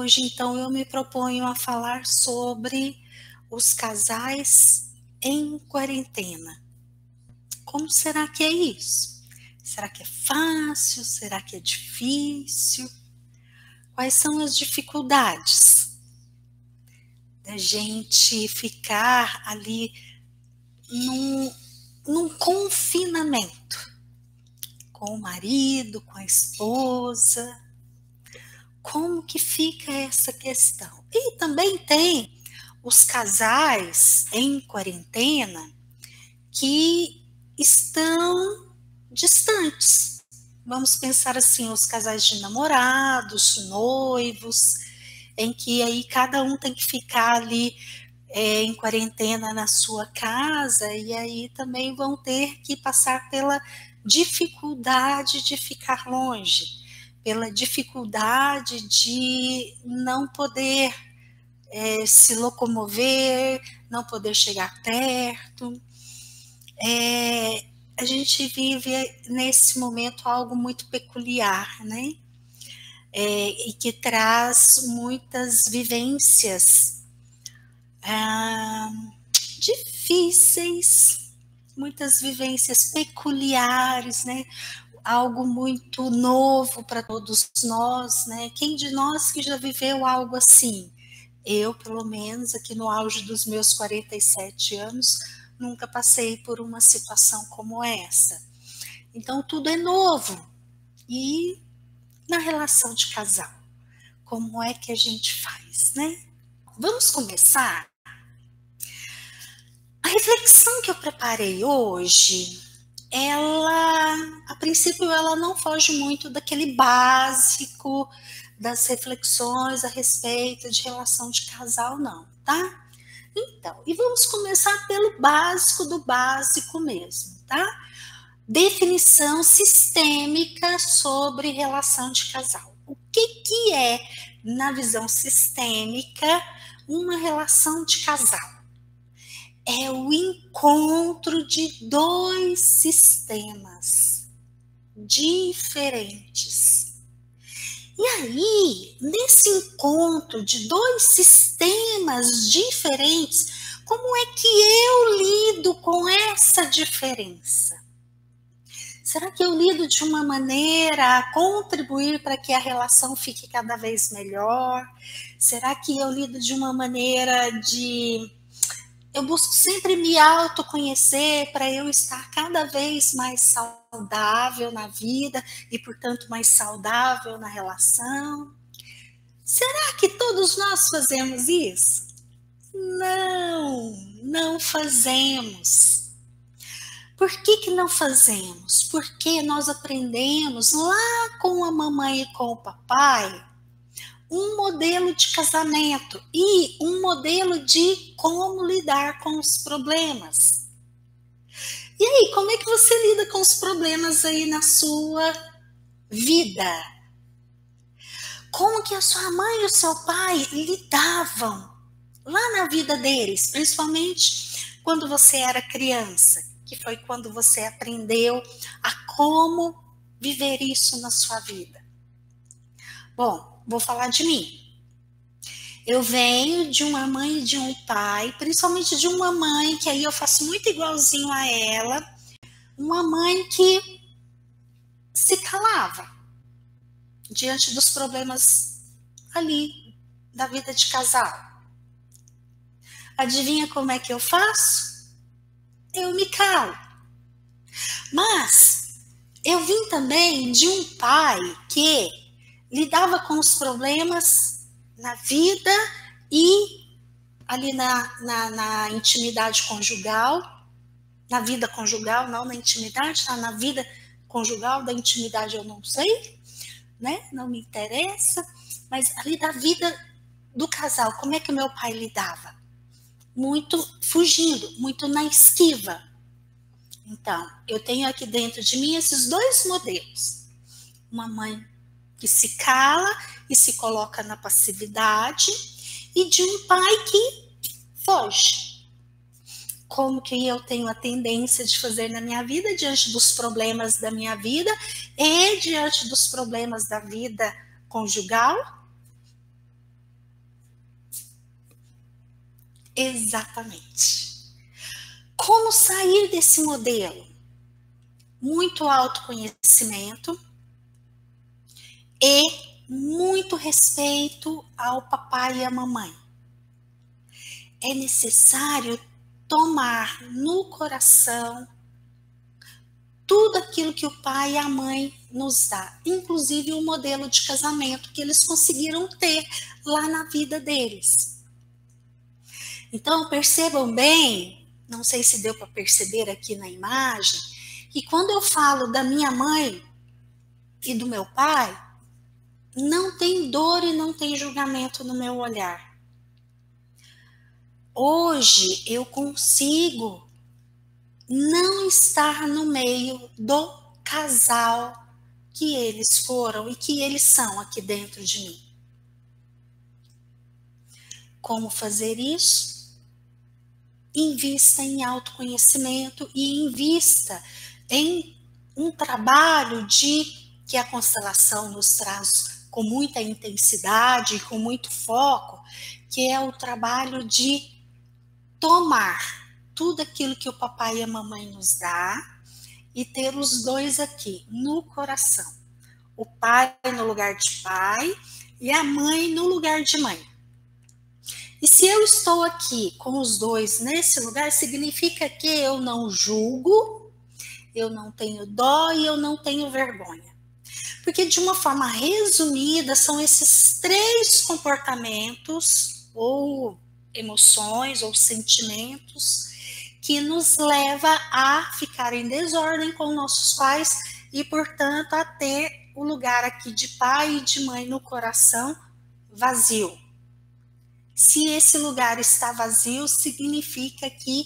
Hoje, então, eu me proponho a falar sobre os casais em quarentena. Como será que é isso? Será que é fácil? Será que é difícil? Quais são as dificuldades da gente ficar ali num, num confinamento com o marido, com a esposa? Como que fica essa questão? E também tem os casais em quarentena que estão distantes. Vamos pensar assim, os casais de namorados, noivos, em que aí cada um tem que ficar ali é, em quarentena na sua casa e aí também vão ter que passar pela dificuldade de ficar longe, pela dificuldade de não poder é, se locomover, não poder chegar perto. É, a gente vive nesse momento algo muito peculiar, né? É, e que traz muitas vivências ah, difíceis, muitas vivências peculiares, né? Algo muito novo para todos nós, né? Quem de nós que já viveu algo assim? Eu, pelo menos, aqui no auge dos meus 47 anos, nunca passei por uma situação como essa. Então, tudo é novo. E na relação de casal, como é que a gente faz, né? Vamos começar? A reflexão que eu preparei hoje, ela, a princípio, ela não foge muito daquele básico das reflexões a respeito de relação de casal, não, tá? Então, e vamos começar pelo básico do básico mesmo, tá? Definição sistêmica sobre relação de casal. O que, que é, na visão sistêmica, uma relação de casal? É o encontro de dois sistemas diferentes e aí, nesse encontro de dois sistemas diferentes, como é que eu lido com essa diferença? Será que eu lido de uma maneira a contribuir para que a relação fique cada vez melhor? Será que eu lido de uma maneira de eu busco sempre me autoconhecer para eu estar cada vez mais saudável na vida e, portanto, mais saudável na relação. Será que todos nós fazemos isso? Não, não fazemos. Por que, que não fazemos? Porque nós aprendemos lá com a mamãe e com o papai um modelo de casamento e um modelo de como lidar com os problemas. E aí, como é que você lida com os problemas aí na sua vida? Como que a sua mãe e o seu pai lidavam lá na vida deles, principalmente quando você era criança, que foi quando você aprendeu a como viver isso na sua vida. Bom, vou falar de mim. Eu venho de uma mãe e de um pai, principalmente de uma mãe, que aí eu faço muito igualzinho a ela, uma mãe que se calava diante dos problemas ali da vida de casal. Adivinha como é que eu faço? Eu me calo. Mas eu vim também de um pai que lidava com os problemas na vida e ali na, na, na, intimidade conjugal, na vida conjugal, não na intimidade, tá? na vida conjugal, da intimidade eu não sei, né? Não me interessa, mas ali da vida do casal, como é que meu pai lidava? Muito fugindo, muito na esquiva. Então, eu tenho aqui dentro de mim esses dois modelos. Uma mãe que se cala e se coloca na passividade, e de um pai que foge. Como que eu tenho a tendência de fazer na minha vida diante dos problemas da minha vida e diante dos problemas da vida conjugal? Exatamente. Como sair desse modelo? Muito autoconhecimento, e muito respeito ao papai e à mamãe. É necessário tomar no coração tudo aquilo que o pai e a mãe nos dá, inclusive o modelo de casamento que eles conseguiram ter lá na vida deles. Então, percebam bem, não sei se deu para perceber aqui na imagem, que quando eu falo da minha mãe e do meu pai, não tem dor e não tem julgamento no meu olhar. Hoje eu consigo não estar no meio do casal que eles foram e que eles são aqui dentro de mim. Como fazer isso? invista em autoconhecimento e invista em um trabalho de que a constelação nos traz com muita intensidade com muito foco, que é o trabalho de tomar tudo aquilo que o papai e a mamãe nos dá e ter os dois aqui no coração. O pai no lugar de pai e a mãe no lugar de mãe. E se eu estou aqui com os dois nesse lugar, significa que eu não julgo, eu não tenho dó e eu não tenho vergonha. Porque, de uma forma resumida, são esses três comportamentos, ou emoções, ou sentimentos, que nos leva a ficar em desordem com nossos pais e, portanto, a ter o lugar aqui de pai e de mãe no coração vazio. Se esse lugar está vazio, significa que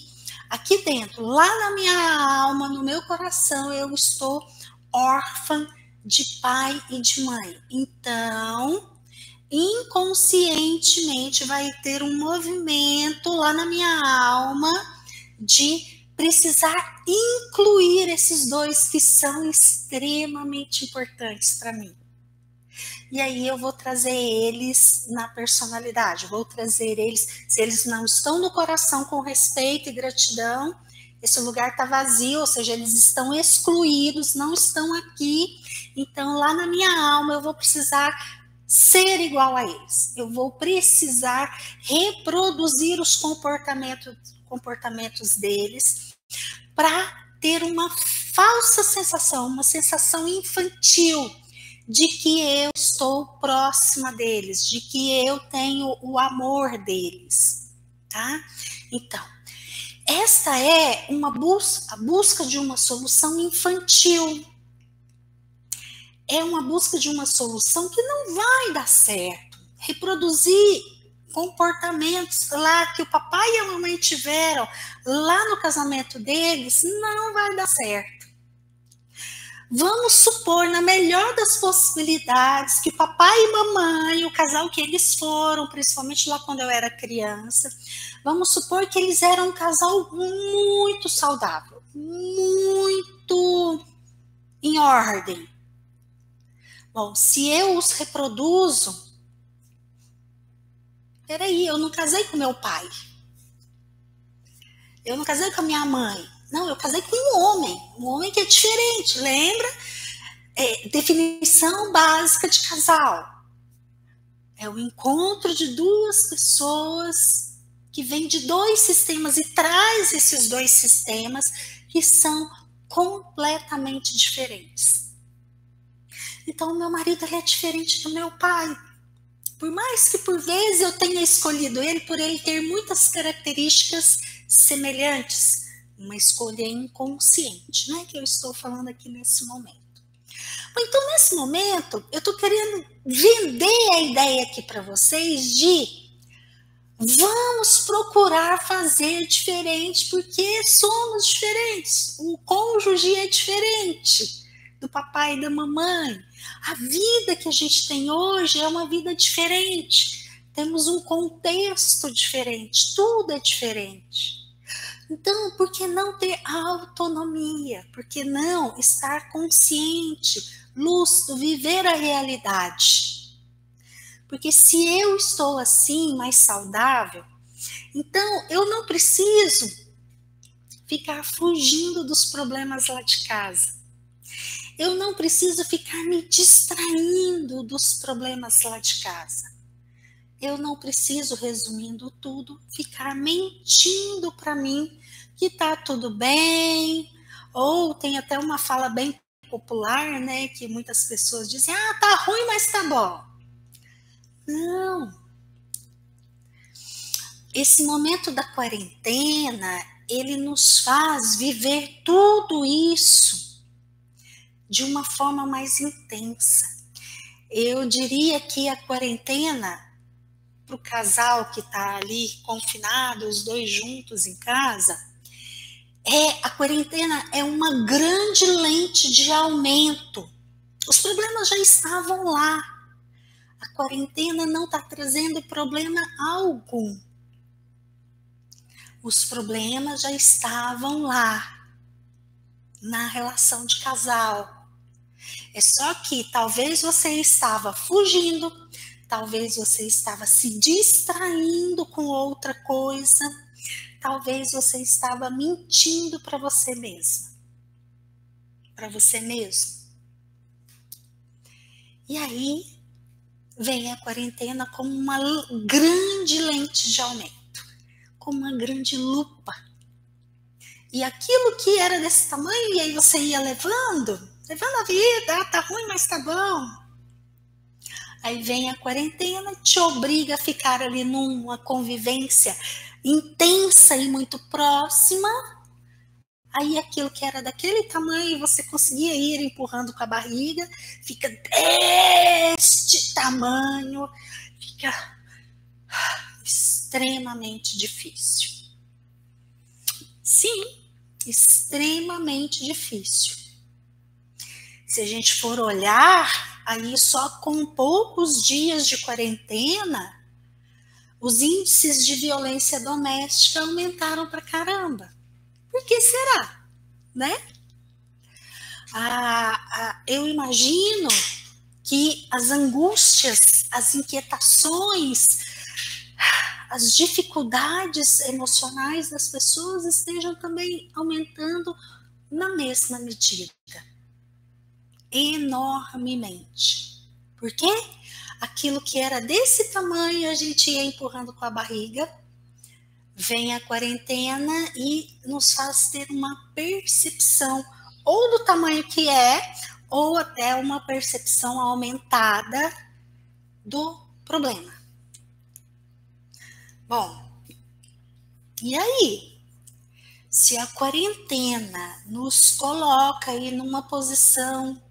aqui dentro, lá na minha alma, no meu coração, eu estou órfã de pai e de mãe. Então, inconscientemente vai ter um movimento lá na minha alma de precisar incluir esses dois que são extremamente importantes para mim e aí eu vou trazer eles na personalidade, vou trazer eles, se eles não estão no coração com respeito e gratidão, esse lugar está vazio, ou seja, eles estão excluídos, não estão aqui, então lá na minha alma eu vou precisar ser igual a eles, eu vou precisar reproduzir os comportamentos, comportamentos deles para ter uma falsa sensação, uma sensação infantil de que eu estou próxima deles, de que eu tenho o amor deles, tá? Então, esta é uma busca, a busca de uma solução infantil. É uma busca de uma solução que não vai dar certo. Reproduzir comportamentos lá que o papai e a mamãe tiveram lá no casamento deles não vai dar certo. Vamos supor, na melhor das possibilidades, que papai e mamãe, o casal que eles foram, principalmente lá quando eu era criança, vamos supor que eles eram um casal muito saudável, muito em ordem. Bom, se eu os reproduzo, peraí, eu não casei com meu pai. Eu não casei com a minha mãe. Não, eu casei com um homem, um homem que é diferente, lembra? É, definição básica de casal. É o encontro de duas pessoas que vêm de dois sistemas e traz esses dois sistemas que são completamente diferentes. Então, o meu marido é diferente do meu pai. Por mais que por vezes eu tenha escolhido ele por ele ter muitas características semelhantes, uma escolha inconsciente, não é que eu estou falando aqui nesse momento. Então, nesse momento, eu estou querendo vender a ideia aqui para vocês de vamos procurar fazer diferente, porque somos diferentes. O cônjuge é diferente do papai e da mamãe. A vida que a gente tem hoje é uma vida diferente. Temos um contexto diferente, tudo é diferente. Então, por que não ter autonomia? Por que não estar consciente, lúcido, viver a realidade? Porque se eu estou assim, mais saudável, Então, eu não preciso ficar fugindo dos problemas lá de casa. Eu não preciso ficar me distraindo dos problemas lá de casa. Eu não preciso, resumindo tudo, ficar mentindo para mim que tá tudo bem. Ou tem até uma fala bem popular, né, que muitas pessoas dizem: "Ah, tá ruim, mas tá bom". Não. Esse momento da quarentena, ele nos faz viver tudo isso de uma forma mais intensa. Eu diria que a quarentena, para o casal que está ali confinado, os dois juntos em casa, é a quarentena é uma grande lente de aumento. Os problemas já estavam lá. A quarentena não está trazendo problema algum. Os problemas já estavam lá na relação de casal. É só que talvez você estava fugindo, talvez você estava se distraindo com outra coisa, talvez você estava mentindo para você mesmo. Para você mesmo. E aí vem a quarentena como uma grande lente de aumento, como uma grande lupa. E aquilo que era desse tamanho, e aí você ia levando, levando a vida, ah, tá ruim, mas tá bom. Aí vem a quarentena, te obriga a ficar ali numa convivência intensa e muito próxima. Aí aquilo que era daquele tamanho, você conseguia ir empurrando com a barriga, fica deste tamanho, fica extremamente difícil. Sim, extremamente difícil. Se a gente for olhar, aí só com poucos dias de quarentena, os índices de violência doméstica aumentaram para caramba. Por que será? Né? Ah, ah, eu imagino que as angústias, as inquietações, as dificuldades emocionais das pessoas estejam também aumentando na mesma medida enormemente. Por quê? Aquilo que era desse tamanho a gente ia empurrando com a barriga. Vem a quarentena e nos faz ter uma percepção ou do tamanho que é, ou até uma percepção aumentada do problema. Bom, e aí? Se a quarentena nos coloca aí numa posição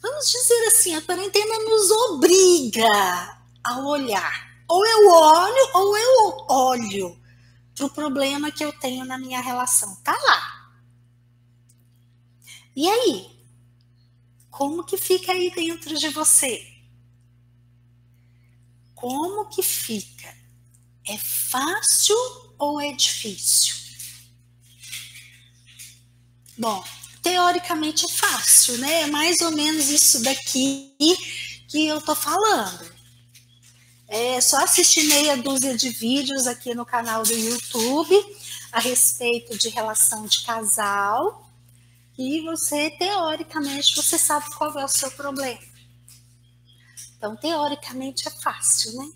vamos dizer assim, a quarentena nos obriga a olhar. Ou eu olho, ou eu olho para o problema que eu tenho na minha relação. Tá lá. E aí? Como que fica aí dentro de você? Como que fica? É fácil ou é difícil? Bom, teoricamente é fácil, né? É mais ou menos isso daqui que eu tô falando. É só assistir meia dúzia de vídeos aqui no canal do YouTube a respeito de relação de casal e você, teoricamente, você sabe qual é o seu problema. Então, teoricamente é fácil, né?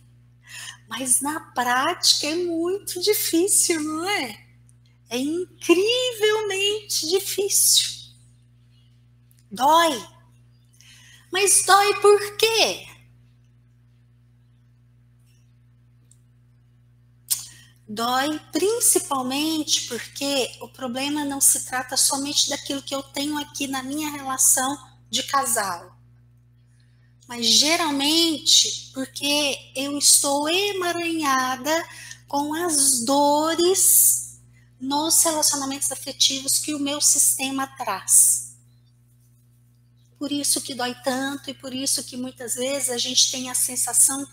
Mas na prática é muito difícil, não é? É incrivelmente difícil. Dói. Mas dói por quê? Dói principalmente porque o problema não se trata somente daquilo que eu tenho aqui na minha relação de casal, mas geralmente porque eu estou emaranhada com as dores nos relacionamentos afetivos que o meu sistema traz. Por isso que dói tanto e por isso que muitas vezes a gente tem a sensação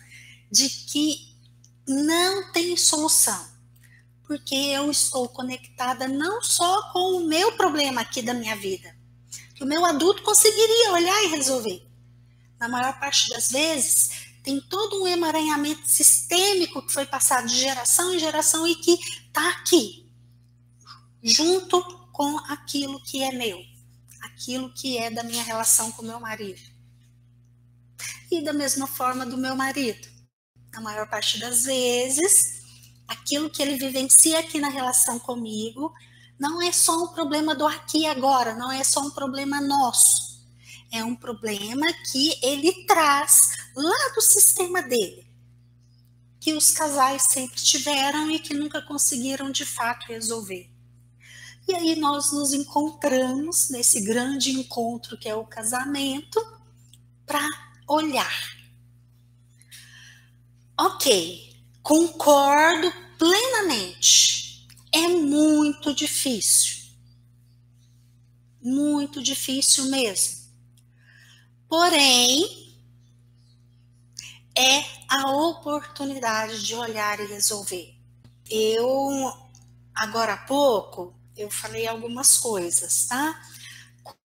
de que não tem solução. Porque eu estou conectada não só com o meu problema aqui da minha vida, que o meu adulto conseguiria olhar e resolver. Na maior parte das vezes, tem todo um emaranhamento sistêmico que foi passado de geração em geração e que está aqui, junto com aquilo que é meu, aquilo que é da minha relação com meu marido. E da mesma forma do meu marido. Na maior parte das vezes, aquilo que ele vivencia aqui na relação comigo não é só um problema do aqui e agora, não é só um problema nosso é um problema que ele traz lá do sistema dele, que os casais sempre tiveram e que nunca conseguiram de fato resolver. E aí nós nos encontramos nesse grande encontro que é o casamento para olhar. Ok, concordo plenamente. É muito difícil. Muito difícil mesmo. Porém, é a oportunidade de olhar e resolver. Eu, agora há pouco, eu falei algumas coisas, tá?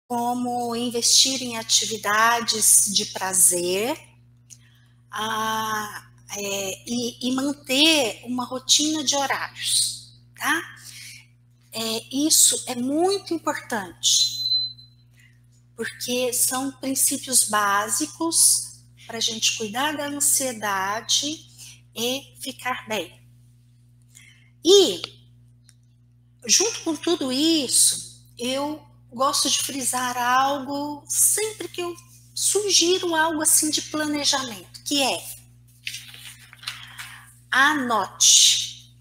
Como investir em atividades de prazer a, é, e, e, manter uma rotina de horários, tá? É, isso é muito importante porque são princípios básicos para a gente cuidar da ansiedade e ficar bem. E, junto com tudo isso, eu gosto de frisar algo sempre que eu sugiro algo assim de planejamento, que é anote.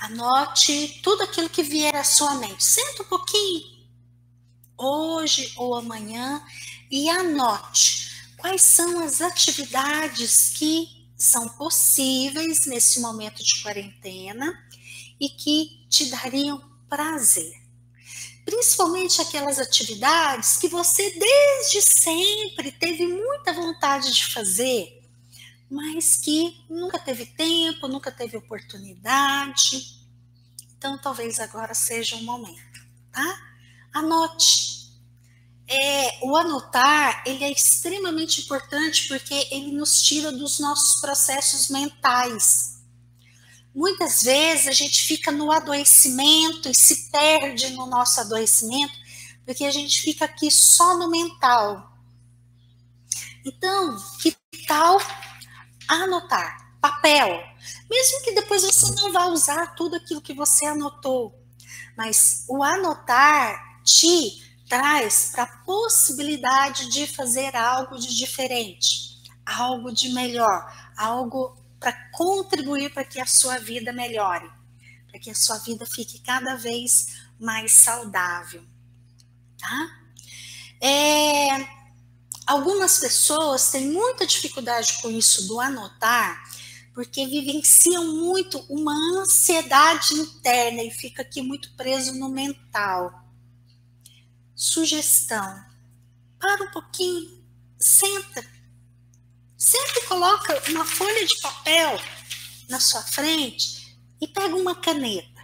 Anote tudo aquilo que vier à sua mente. Senta um pouquinho, hoje ou amanhã e anote quais são as atividades que são possíveis nesse momento de quarentena e que te dariam prazer. Principalmente aquelas atividades que você desde sempre teve muita vontade de fazer, mas que nunca teve tempo, nunca teve oportunidade. Então, talvez agora seja o momento, tá? Anote. É, o anotar ele é extremamente importante porque ele nos tira dos nossos processos mentais. Muitas vezes a gente fica no adoecimento e se perde no nosso adoecimento porque a gente fica aqui só no mental. Então, que tal anotar? Papel. Mesmo que depois você não vá usar tudo aquilo que você anotou, mas o anotar te traz para a possibilidade de fazer algo de diferente, algo de melhor, algo para contribuir para que a sua vida melhore, para que a sua vida fique cada vez mais saudável, tá? É, algumas pessoas têm muita dificuldade com isso do anotar, porque vivenciam muito uma ansiedade interna e fica aqui muito preso no mental sugestão. Para um pouquinho, senta. Senta e coloca uma folha de papel na sua frente e pega uma caneta.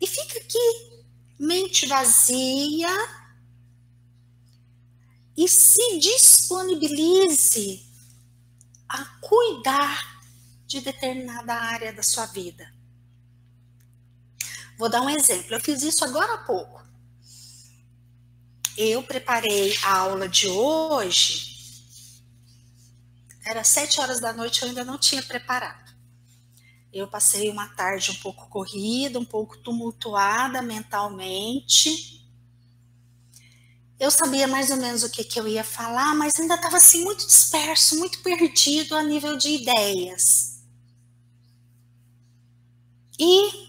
E fica aqui, mente vazia, e se disponibilize a cuidar de determinada área da sua vida. Vou dar um exemplo. Eu fiz isso agora há pouco eu preparei a aula de hoje. Era sete horas da noite, eu ainda não tinha preparado. Eu passei uma tarde um pouco corrida, um pouco tumultuada mentalmente. Eu sabia mais ou menos o que, que eu ia falar, mas ainda estava assim muito disperso, muito perdido a nível de ideias. E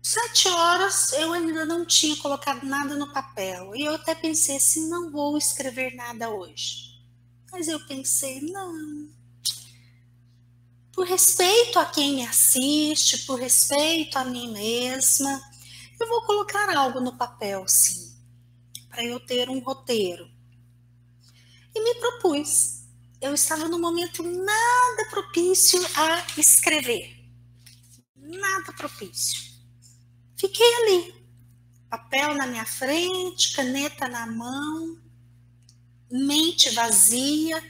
Sete horas eu ainda não tinha colocado nada no papel. E eu até pensei assim: não vou escrever nada hoje. Mas eu pensei: não. Por respeito a quem me assiste, por respeito a mim mesma, eu vou colocar algo no papel, sim, para eu ter um roteiro. E me propus. Eu estava no momento nada propício a escrever. Nada propício. Fiquei ali, papel na minha frente, caneta na mão. mente vazia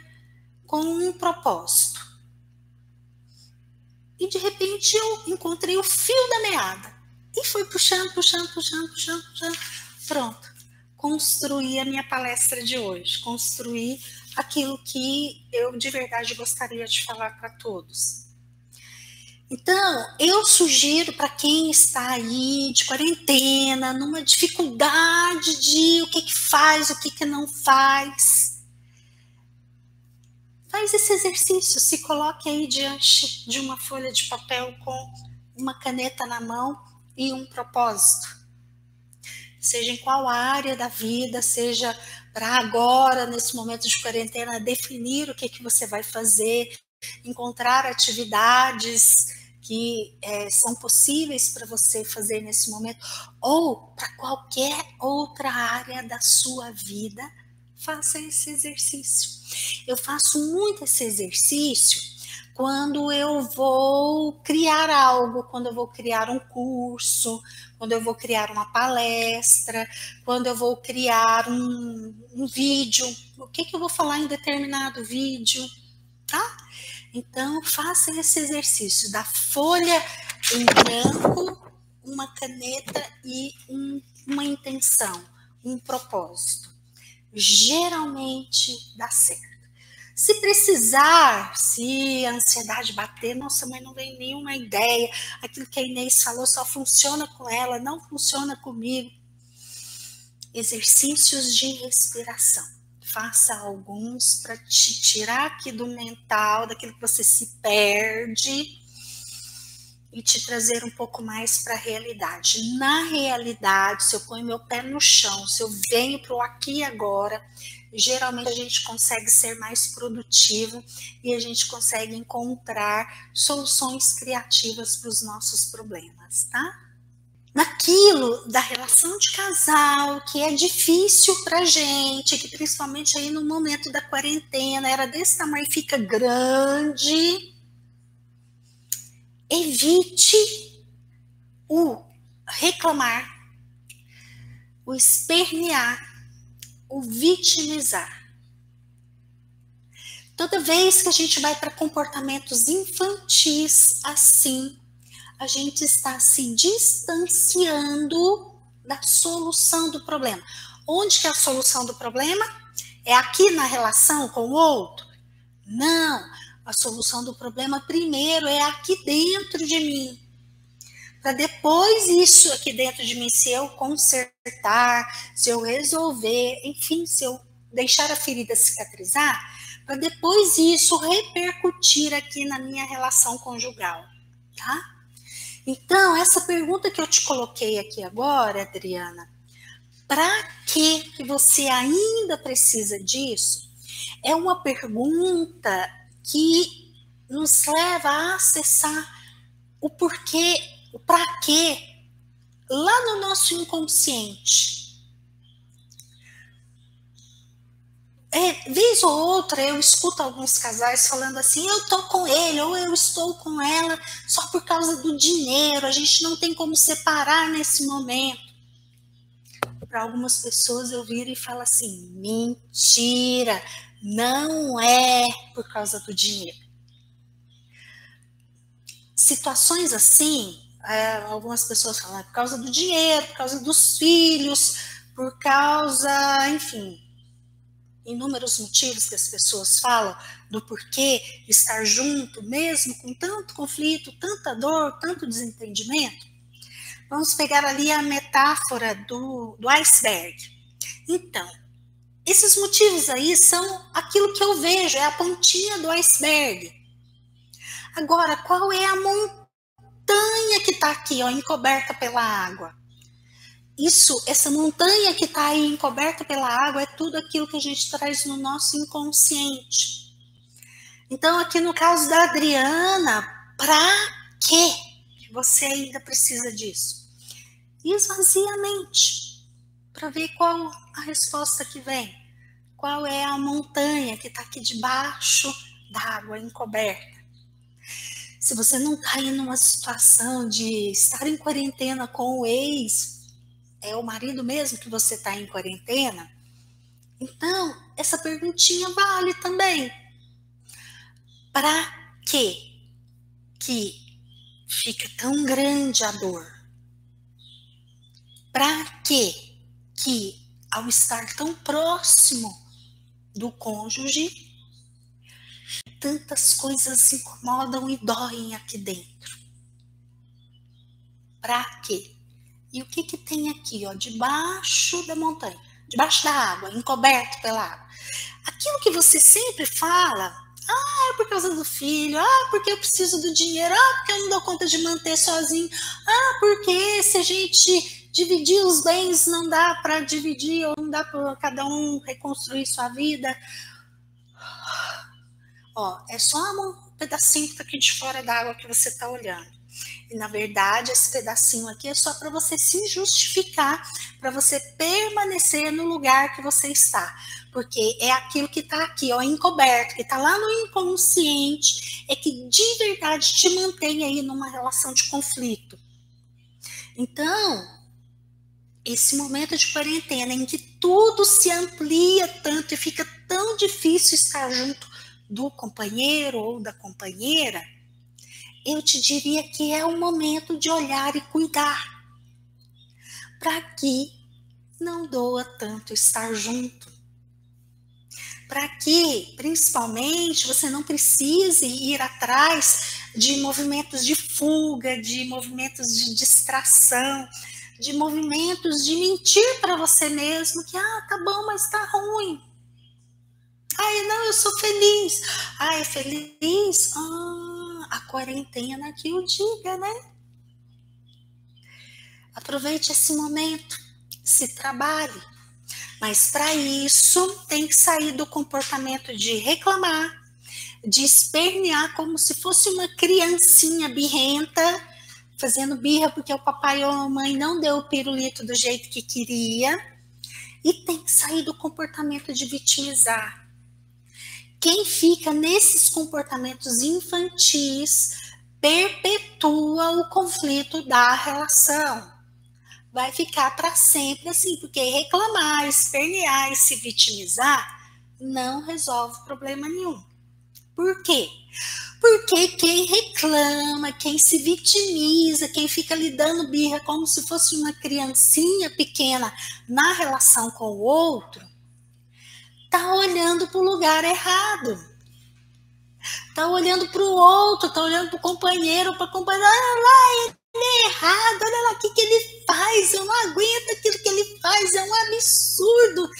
com um propósito. E de repente eu encontrei o fio da meada. E fui puxando, puxando, puxando, puxando, puxando. Pronto. Construí a minha palestra de hoje. Construí aquilo que eu de verdade gostaria de falar para todos. Então, eu sugiro para quem está aí de quarentena, numa dificuldade de o que, que faz, o que, que não faz, faz esse exercício, se coloque aí diante de uma folha de papel com uma caneta na mão e um propósito. Seja em qual área da vida, seja para agora, nesse momento de quarentena, definir o que, que você vai fazer, encontrar atividades que é, são possíveis para você fazer nesse momento, ou para qualquer outra área da sua vida, faça esse exercício. Eu faço muito esse exercício quando eu vou criar algo, quando eu vou criar um curso, quando eu vou criar uma palestra, quando eu vou criar um, um vídeo, o que, que eu vou falar em determinado vídeo, tá? Então, faça esse exercício da folha em branco, uma caneta e um, uma intenção, um propósito. Geralmente dá certo. Se precisar, se a ansiedade bater, nossa, mãe não vem nenhuma ideia, aquilo que a Inês falou só funciona com ela, não funciona comigo. Exercícios de respiração. Faça alguns para te tirar aqui do mental, daquilo que você se perde e te trazer um pouco mais para a realidade. Na realidade, se eu ponho meu pé no chão, se eu venho para o aqui e agora, geralmente a gente consegue ser mais produtivo e a gente consegue encontrar soluções criativas para os nossos problemas, tá? Naquilo da relação de casal, que é difícil para gente, que principalmente aí no momento da quarentena era desse tamanho, fica grande. Evite o reclamar, o espernear, o vitimizar. Toda vez que a gente vai para comportamentos infantis assim, a gente está se distanciando da solução do problema. Onde que é a solução do problema? É aqui na relação com o outro? Não, a solução do problema primeiro é aqui dentro de mim para depois isso aqui dentro de mim, se eu consertar, se eu resolver, enfim, se eu deixar a ferida cicatrizar, para depois isso repercutir aqui na minha relação conjugal, tá? Então, essa pergunta que eu te coloquei aqui agora, Adriana, para que você ainda precisa disso? É uma pergunta que nos leva a acessar o porquê para quê lá no nosso inconsciente. É, vez ou outra eu escuto alguns casais falando assim: eu tô com ele ou eu estou com ela só por causa do dinheiro, a gente não tem como separar nesse momento. Para algumas pessoas eu viro e falo assim: mentira, não é por causa do dinheiro. Situações assim é, algumas pessoas falam, é por causa do dinheiro, por causa dos filhos, por causa, enfim, inúmeros motivos que as pessoas falam do porquê estar junto, mesmo com tanto conflito, tanta dor, tanto desentendimento. Vamos pegar ali a metáfora do, do iceberg. Então, esses motivos aí são aquilo que eu vejo, é a pontinha do iceberg. Agora, qual é a montanha? Montanha que está aqui, ó, encoberta pela água. Isso, essa montanha que está aí encoberta pela água é tudo aquilo que a gente traz no nosso inconsciente. Então, aqui no caso da Adriana, para que você ainda precisa disso? Esvazia a mente para ver qual a resposta que vem. Qual é a montanha que está aqui debaixo da água encoberta? Se você não está em uma situação de estar em quarentena com o ex, é o marido mesmo que você está em quarentena, então essa perguntinha vale também. Para quê que fica tão grande a dor? Para quê que ao estar tão próximo do cônjuge, tantas coisas incomodam e doem aqui dentro? Para quê? E o que que tem aqui, ó, debaixo da montanha, debaixo da água, encoberto pela água? Aquilo que você sempre fala, ah, é por causa do filho, ah, porque eu preciso do dinheiro, ah, porque eu não dou conta de manter sozinho, ah, porque se a gente dividir os bens não dá para dividir ou não dá para cada um reconstruir sua vida. Ó, é só um pedacinho que tá aqui de fora da água que você está olhando. E na verdade, esse pedacinho aqui é só para você se justificar, para você permanecer no lugar que você está. Porque é aquilo que está aqui, ó, encoberto, que está lá no inconsciente, é que de verdade te mantém aí numa relação de conflito. Então, esse momento de quarentena em que tudo se amplia tanto e fica tão difícil estar junto do companheiro ou da companheira, eu te diria que é o momento de olhar e cuidar, para que não doa tanto estar junto. Para que, principalmente, você não precise ir atrás de movimentos de fuga, de movimentos de distração, de movimentos de mentir para você mesmo que, ah, tá bom, mas tá ruim. Ai, não, eu sou feliz. É feliz? Ah, a quarentena que o diga, né? Aproveite esse momento, se trabalhe. Mas para isso tem que sair do comportamento de reclamar, de espernear como se fosse uma criancinha birrenta, fazendo birra porque o papai ou a mãe não deu o pirulito do jeito que queria. E tem que sair do comportamento de vitimizar quem fica nesses comportamentos infantis perpetua o conflito da relação. Vai ficar para sempre assim, porque reclamar, espernear e se vitimizar não resolve problema nenhum. Por quê? Porque quem reclama, quem se vitimiza, quem fica lidando birra como se fosse uma criancinha pequena na relação com o outro, tá olhando para o lugar errado. Tá olhando para o outro, tá olhando para o companheiro, para companheira. Olha lá, ele é errado, olha lá o que, que ele faz. Eu não aguento aquilo que ele faz, é um absurdo.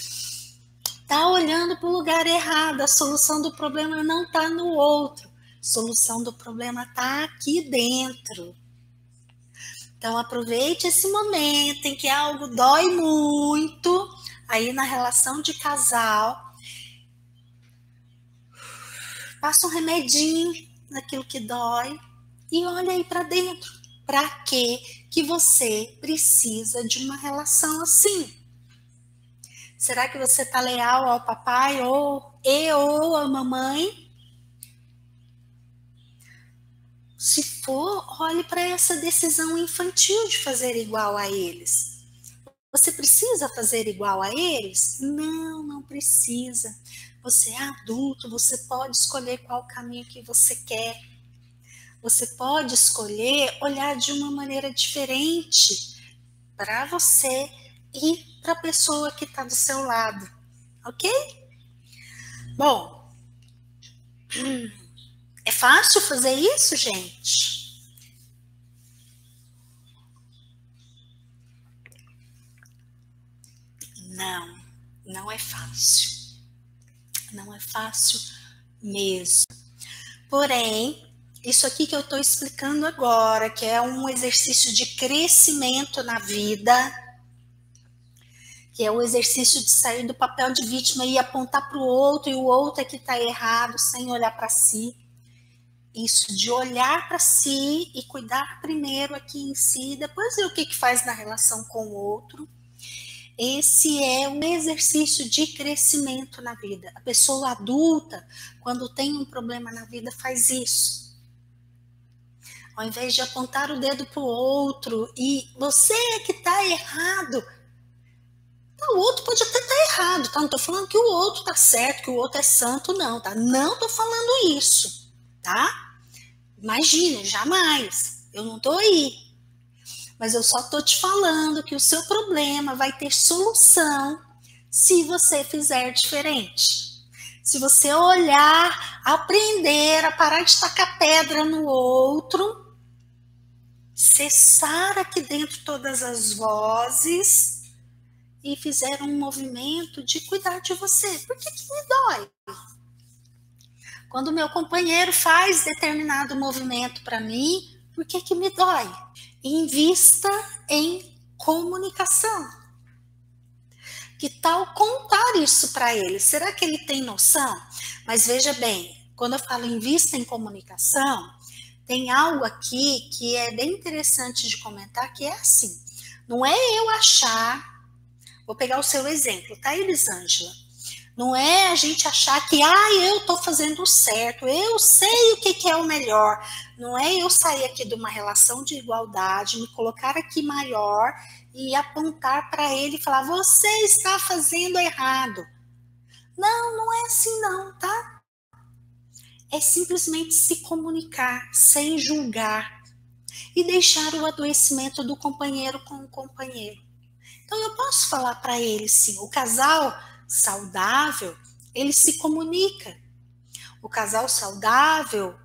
Tá olhando para o lugar errado. A solução do problema não tá no outro. A solução do problema tá aqui dentro. Então aproveite esse momento em que algo dói muito aí na relação de casal passa um remedinho naquilo que dói e olha aí para dentro. Para que que você precisa de uma relação assim? Será que você está leal ao papai ou e ou à mamãe? Se for, olhe para essa decisão infantil de fazer igual a eles. Você precisa fazer igual a eles? Não, não precisa. Você é adulto, você pode escolher qual caminho que você quer. Você pode escolher olhar de uma maneira diferente para você e para a pessoa que está do seu lado, ok? Bom, é fácil fazer isso, gente? Não, não é fácil. Não é fácil mesmo. Porém, isso aqui que eu estou explicando agora, que é um exercício de crescimento na vida, que é o exercício de sair do papel de vítima e apontar para o outro, e o outro é que está errado, sem olhar para si. Isso de olhar para si e cuidar primeiro aqui em si, depois ver o que, que faz na relação com o outro. Esse é um exercício de crescimento na vida. A pessoa adulta, quando tem um problema na vida, faz isso. Ao invés de apontar o dedo para o outro e você é que está errado. Tá O outro pode até estar errado, tá? Não tô falando que o outro tá certo, que o outro é santo, não, tá? Não tô falando isso, tá? Imagina, jamais. Eu não tô aí. Mas eu só tô te falando que o seu problema vai ter solução se você fizer diferente. Se você olhar, aprender a parar de tacar pedra no outro, cessar aqui dentro todas as vozes e fizer um movimento de cuidar de você. Por que, que me dói? Quando meu companheiro faz determinado movimento para mim, por que, que me dói? Invista em comunicação. Que tal contar isso para ele? Será que ele tem noção? Mas veja bem, quando eu falo invista em comunicação, tem algo aqui que é bem interessante de comentar, que é assim. Não é eu achar Vou pegar o seu exemplo, tá, Elisângela? Não é a gente achar que, ah, eu estou fazendo certo, eu sei o que, que, é o melhor. Não é eu sair aqui de uma relação de igualdade, me colocar aqui maior e apontar para ele e falar, você está fazendo errado. Não, não é assim não, tá? É simplesmente se comunicar sem julgar e deixar o adoecimento do companheiro com o companheiro. Então eu posso falar para ele sim, o casal saudável, ele se comunica. O casal saudável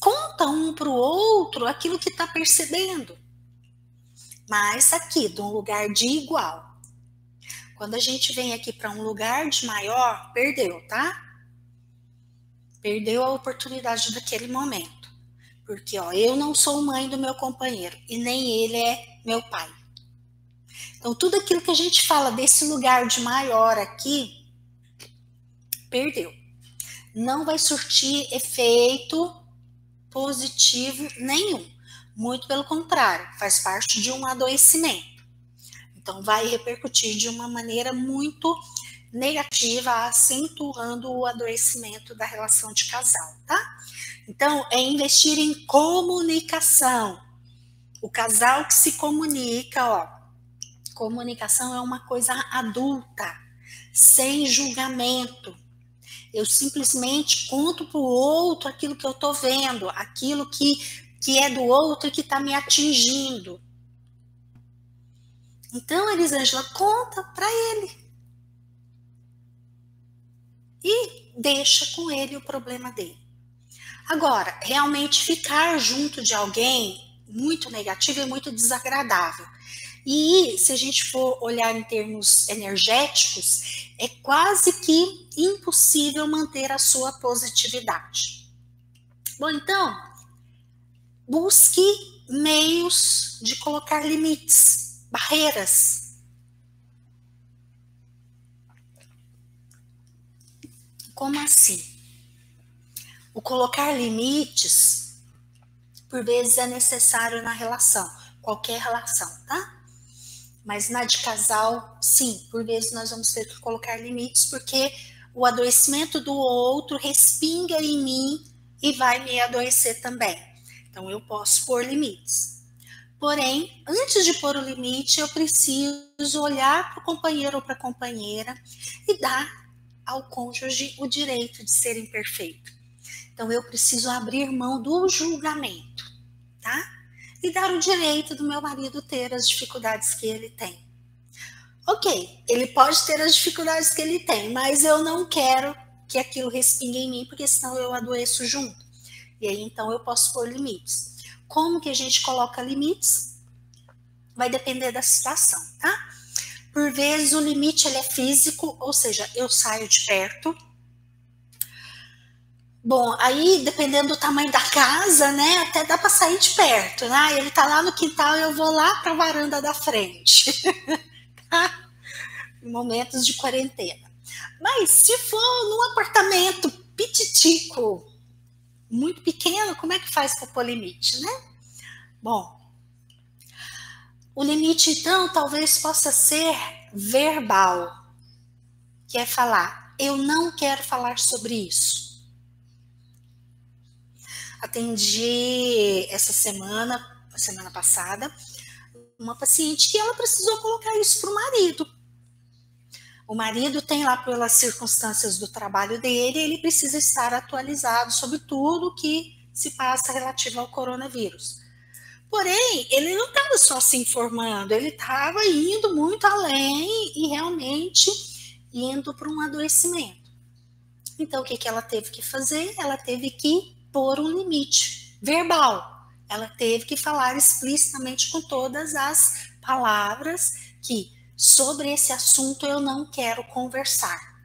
conta um para o outro aquilo que está percebendo. Mas aqui, de um lugar de igual. Quando a gente vem aqui para um lugar de maior, perdeu, tá? Perdeu a oportunidade daquele momento. Porque, ó, eu não sou mãe do meu companheiro e nem ele é meu pai. Então, tudo aquilo que a gente fala desse lugar de maior aqui, perdeu. Não vai surtir efeito positivo nenhum. Muito pelo contrário, faz parte de um adoecimento. Então, vai repercutir de uma maneira muito negativa, acentuando o adoecimento da relação de casal, tá? Então, é investir em comunicação. O casal que se comunica, ó, Comunicação é uma coisa adulta, sem julgamento. Eu simplesmente conto para o outro aquilo que eu estou vendo, aquilo que, que é do outro e que está me atingindo. Então, Elisângela, conta para ele. E deixa com ele o problema dele. Agora, realmente ficar junto de alguém muito negativo e muito desagradável. E se a gente for olhar em termos energéticos, é quase que impossível manter a sua positividade. Bom, então, busque meios de colocar limites, barreiras. Como assim? O colocar limites, por vezes, é necessário na relação, qualquer relação, tá? Mas na de casal, sim, por vezes nós vamos ter que colocar limites, porque o adoecimento do outro respinga em mim e vai me adoecer também. Então eu posso pôr limites. Porém, antes de pôr o limite, eu preciso olhar para o companheiro ou para a companheira e dar ao cônjuge o direito de ser imperfeito. Então eu preciso abrir mão do julgamento, tá? E dar o direito do meu marido ter as dificuldades que ele tem. Ok, ele pode ter as dificuldades que ele tem, mas eu não quero que aquilo respingue em mim, porque senão eu adoeço junto. E aí então eu posso pôr limites. Como que a gente coloca limites? Vai depender da situação, tá? Por vezes o limite ele é físico, ou seja, eu saio de perto, Bom, aí dependendo do tamanho da casa, né, até dá para sair de perto, né? Ele tá lá no quintal, eu vou lá para a varanda da frente. tá? Momentos de quarentena. Mas se for num apartamento pititico, muito pequeno, como é que faz para pôr limite, né? Bom, o limite então talvez possa ser verbal, que é falar, eu não quero falar sobre isso Atendi essa semana, semana passada, uma paciente que ela precisou colocar isso para o marido. O marido tem lá pelas circunstâncias do trabalho dele, ele precisa estar atualizado sobre tudo que se passa relativo ao coronavírus. Porém, ele não estava só se informando, ele estava indo muito além e realmente indo para um adoecimento. Então, o que, que ela teve que fazer? Ela teve que pôr um limite verbal. Ela teve que falar explicitamente com todas as palavras que sobre esse assunto eu não quero conversar.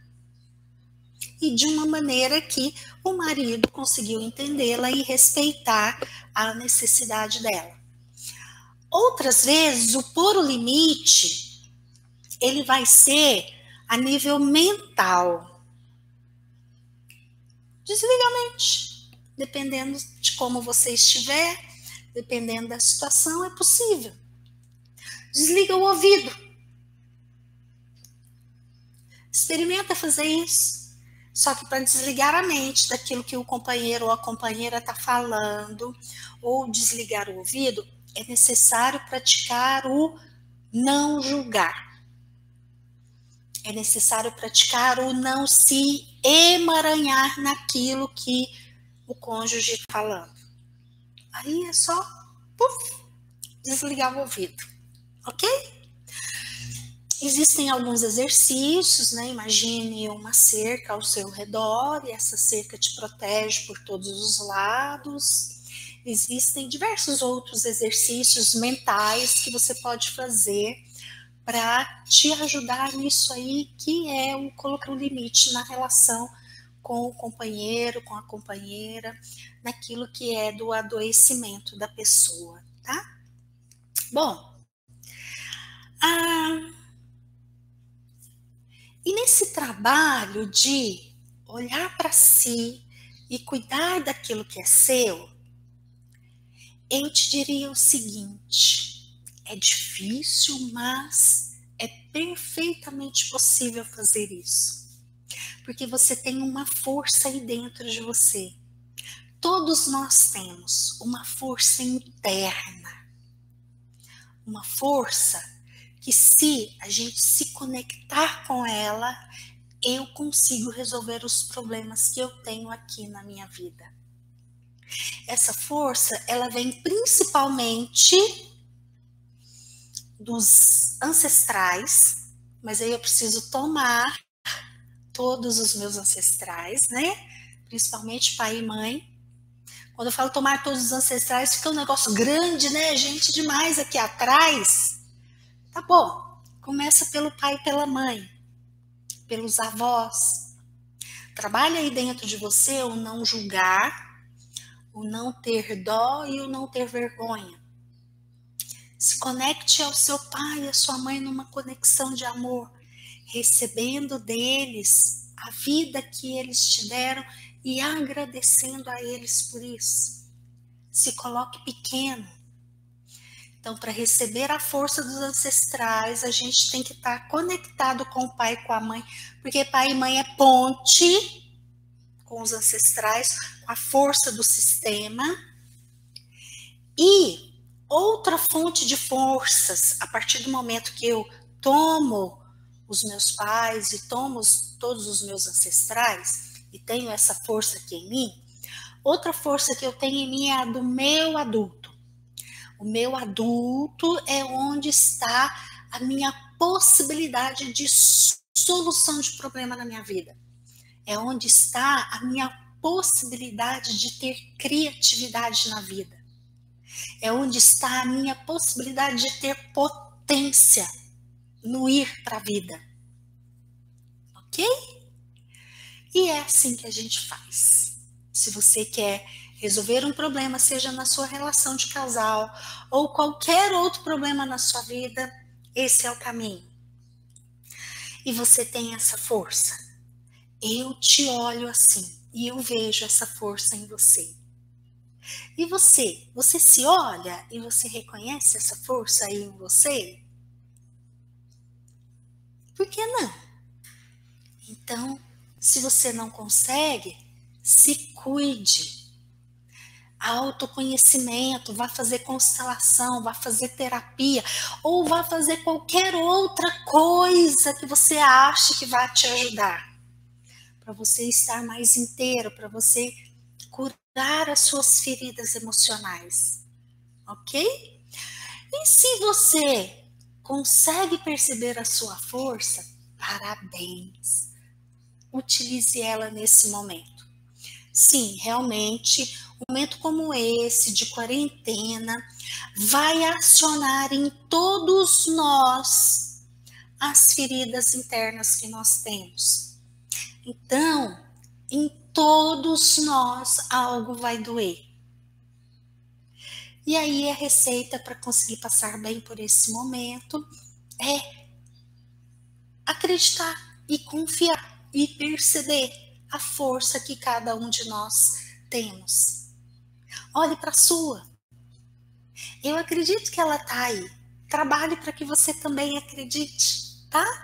E de uma maneira que o marido conseguiu entendê-la e respeitar a necessidade dela. Outras vezes, o pôr o limite, ele vai ser a nível mental. Desliga a mente. Dependendo de como você estiver, dependendo da situação, é possível. Desliga o ouvido. Experimenta fazer isso. Só que para desligar a mente daquilo que o companheiro ou a companheira está falando, ou desligar o ouvido, é necessário praticar o não julgar. É necessário praticar o não se emaranhar naquilo que o cônjuge falando. Aí é só puff, desligar o ouvido, ok? Existem alguns exercícios, né? Imagine uma cerca ao seu redor e essa cerca te protege por todos os lados. Existem diversos outros exercícios mentais que você pode fazer para te ajudar nisso aí, que é o colocar um limite na relação com o companheiro, com a companheira, naquilo que é do adoecimento da pessoa, tá? Bom, ah, e nesse trabalho de olhar para si e cuidar daquilo que é seu, eu te diria o seguinte: é difícil, mas é perfeitamente possível fazer isso. Porque você tem uma força aí dentro de você. Todos nós temos uma força interna. Uma força que, se a gente se conectar com ela, eu consigo resolver os problemas que eu tenho aqui na minha vida. Essa força, ela vem principalmente dos ancestrais, mas aí eu preciso tomar todos os meus ancestrais, né? Principalmente pai e mãe. Quando eu falo tomar todos os ancestrais, fica um negócio grande, né? Gente demais aqui atrás. Tá bom. Começa pelo pai e pela mãe, pelos avós. Trabalha aí dentro de você o não julgar, o não ter dó e o não ter vergonha. Se conecte ao seu pai e à sua mãe numa conexão de amor, recebendo deles a vida que eles te deram e agradecendo a eles por isso. Se coloque pequeno. Então, para receber a força dos ancestrais, a gente tem que estar conectado com o pai e com a mãe, porque pai e mãe é ponte com os ancestrais, com a força do sistema. E outra fonte de forças, a partir do momento que eu tomo os meus pais e tomo todos os meus ancestrais e tenho essa força aqui em mim, outra força que eu tenho em mim é a do meu adulto. O meu adulto é onde está a minha possibilidade de solução de problema na minha vida é onde está a minha possibilidade de ter criatividade na vida. É onde está a minha possibilidade de ter potência no ir para a vida. Ok? E é assim que a gente faz. Se você quer resolver um problema, seja na sua relação de casal ou qualquer outro problema na sua vida, esse é o caminho. E você tem essa força eu te olho assim e eu vejo essa força em você. E você, você se olha e você reconhece essa força aí em você? Por que não? Então, se você não consegue, se cuide. autoconhecimento, vá fazer constelação, vá fazer terapia, ou vá fazer qualquer outra coisa que você ache que vai te ajudar. Para você estar mais inteiro, para você curar as suas feridas emocionais. Ok? E se você consegue perceber a sua força, parabéns. Utilize ela nesse momento. Sim, realmente, um momento como esse de quarentena vai acionar em todos nós as feridas internas que nós temos. Então, em todos nós algo vai doer. E aí a receita para conseguir passar bem por esse momento é acreditar e confiar e perceber a força que cada um de nós temos. Olhe para a sua. Eu acredito que ela está aí. Trabalhe para que você também acredite, tá?